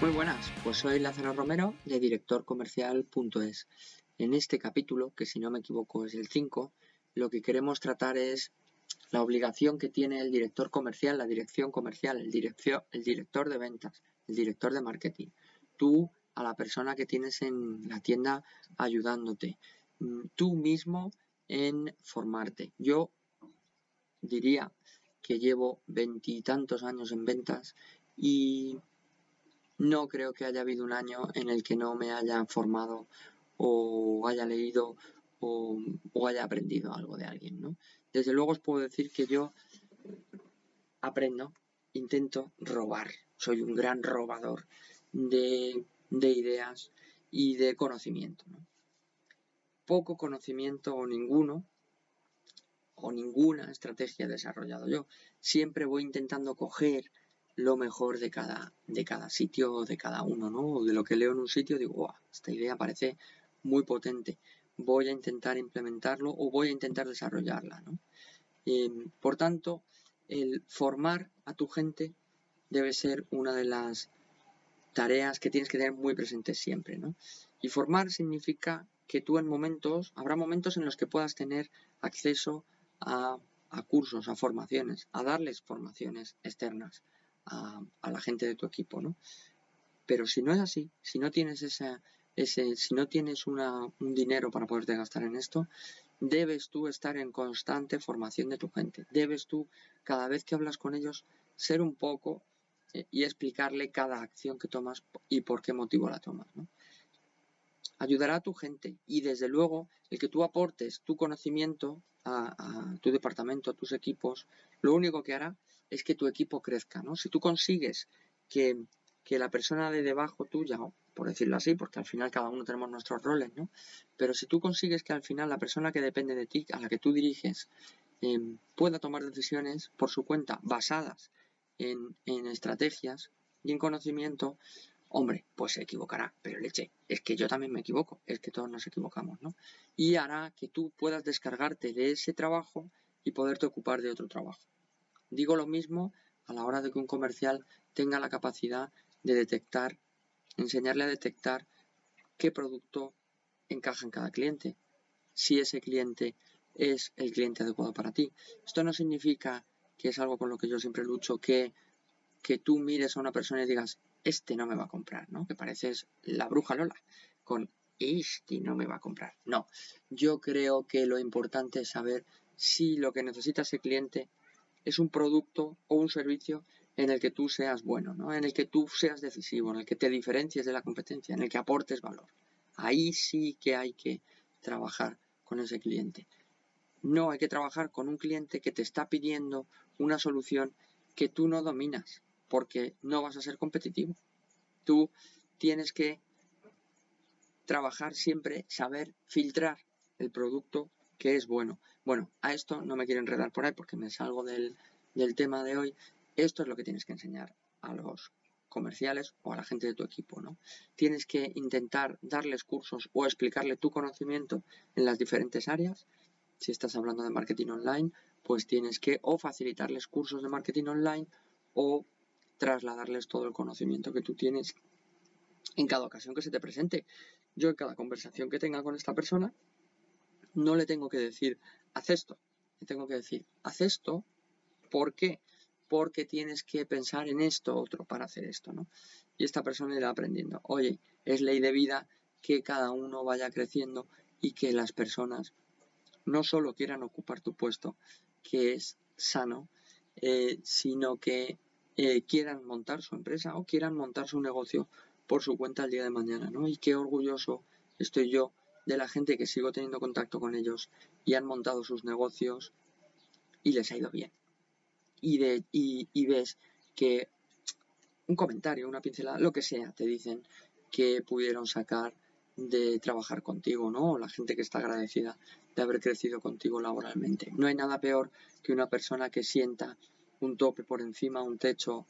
Muy buenas, pues soy Lázaro Romero de directorcomercial.es. En este capítulo, que si no me equivoco es el 5, lo que queremos tratar es la obligación que tiene el director comercial, la dirección comercial, el, el director de ventas, el director de marketing. Tú a la persona que tienes en la tienda ayudándote. Mm, tú mismo en formarte. Yo diría que llevo veintitantos años en ventas y no creo que haya habido un año en el que no me haya formado o haya leído o, haya aprendido algo de alguien, ¿no? Desde luego os puedo decir que yo aprendo, intento robar, soy un gran robador de, ideas y de conocimiento, Poco conocimiento o ninguno o ninguna estrategia he desarrollado yo. Siempre voy intentando coger lo mejor de cada, de cada sitio, de cada uno, ¿no? De lo que leo en un sitio, digo, wow, esta idea parece muy potente. Voy a intentar implementarlo o voy a intentar desarrollarla, ¿no? Por tanto, el formar a tu gente debe ser una de las tareas que tienes que tener muy presentes siempre, ¿no? Y formar significa que tú en momentos, habrá momentos en los que puedas tener acceso a, a cursos, a formaciones, a darles formaciones externas a, la gente de tu equipo, ¿no? Pero si no es así, si no tienes esa, ese, si no tienes un dinero para poderte gastar en esto, debes tú estar en constante formación de tu gente. Debes tú, cada vez que hablas con ellos, ser un poco eh, y explicarle cada acción que tomas y por qué motivo la tomas. Ayudará a tu gente y desde luego el que tú aportes tu conocimiento a, a tu departamento, a tus equipos, lo único que hará es que tu equipo crezca, ¿no? Si tú consigues que, la persona de debajo tuya, por decirlo así, porque al final cada uno tenemos nuestros roles, ¿no? Pero si tú consigues que al final la persona que depende de ti, a la que tú diriges, em, pueda tomar decisiones por su cuenta basadas en, en estrategias y en conocimiento, hombre, pues se equivocará, pero leche, es que yo también me equivoco, es que todos nos equivocamos, ¿no? Y hará que tú puedas descargarte de ese trabajo y poderte ocupar de otro trabajo. Digo lo mismo a la hora de que un comercial tenga la capacidad de detectar, enseñarle a detectar qué producto encaja en cada cliente, si ese cliente es el cliente adecuado para ti. Esto no significa que es algo con lo que yo siempre lucho, que, que tú mires a una persona y digas, este no me va a comprar, ¿no? Que pareces la bruja Lola, con este no me va a comprar. No, yo creo que lo importante es saber si lo que necesita ese cliente es un producto o un servicio en el que tú seas bueno, ¿no? en el que tú seas decisivo, en el que te diferencies de la competencia, en el que aportes valor. Ahí sí que hay que trabajar con ese cliente. No hay que trabajar con un cliente que te está pidiendo una solución que tú no dominas, porque no vas a ser competitivo. Tú tienes que trabajar siempre, saber filtrar el producto que es bueno. Bueno, a esto no me quiero enredar por ahí porque me salgo del, tema de hoy. Esto es lo que tienes que enseñar a los comerciales o a la gente de tu equipo, ¿no? Tienes que intentar darles cursos o explicarle tu conocimiento en las diferentes áreas. Si estás hablando de marketing online, pues tienes que o facilitarles cursos de marketing online o trasladarles todo el conocimiento que tú tienes en cada ocasión que se te presente. Yo en cada conversación que tenga con esta persona, no le tengo que decir, haz esto. Le tengo que decir, haz esto. ¿Por qué? Porque tienes que pensar en esto otro para hacer esto, ¿no? Y esta persona irá aprendiendo. Oye, es ley de vida que cada uno vaya creciendo y que las personas no solo quieran ocupar tu puesto, que es sano, eh, sino que eh, quieran montar su empresa o quieran montar su negocio por su cuenta el día de mañana, ¿no? Y qué orgulloso estoy yo de la gente que sigo teniendo contacto con ellos y han montado sus negocios y les ha ido bien. Y, de, y, ves que un comentario, una pincelada, lo que sea, te dicen que pudieron sacar de trabajar contigo, ¿no? O la gente que está agradecida de haber crecido contigo laboralmente. No hay nada peor que una persona que sienta un tope por encima, un techo,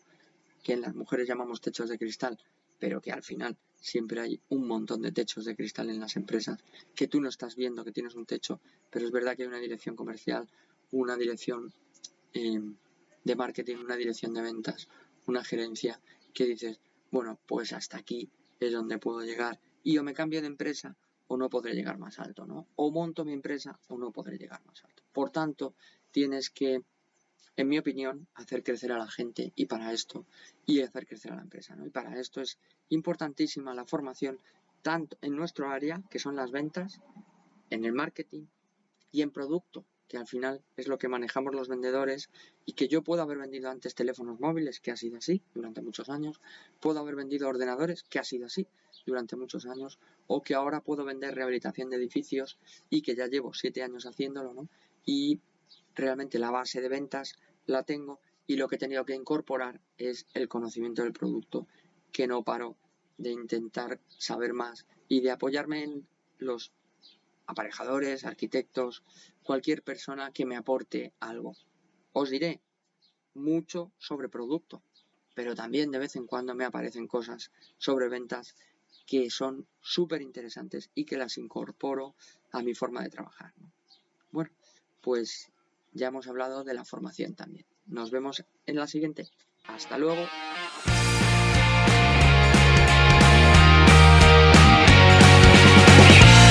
que en las mujeres llamamos techos de cristal, pero que al final siempre hay un montón de techos de cristal en las empresas que tú no estás viendo que tienes un techo, pero es verdad que hay una dirección comercial, una dirección em, de marketing, una dirección de ventas, una gerencia que dices, bueno, pues hasta aquí es donde puedo llegar y o me cambio de empresa o no podré llegar más alto, ¿no? O monto mi empresa o no podré llegar más alto. Por tanto, tienes que, en mi opinión, hacer crecer a la gente y para esto, y hacer crecer a la empresa, ¿no? Y para esto es importantísima la formación, tanto en nuestro área, que son las ventas, en el marketing y en producto, que al final es lo que manejamos los vendedores y que yo puedo haber vendido antes teléfonos móviles, que ha sido así durante muchos años, puedo haber vendido ordenadores, que ha sido así durante muchos años, o que ahora puedo vender rehabilitación de edificios y que ya llevo siete años haciéndolo, ¿no? Y realmente la base de ventas la tengo y lo que he tenido que incorporar es el conocimiento del producto, que no paro de intentar saber más y de apoyarme en los aparejadores, arquitectos, cualquier persona que me aporte algo. Os diré mucho sobre producto, pero también de vez en cuando me aparecen cosas sobre ventas que son súper interesantes y que las incorporo a mi forma de trabajar. Bueno, pues ya hemos hablado de la formación también. Nos vemos en la siguiente. Hasta luego.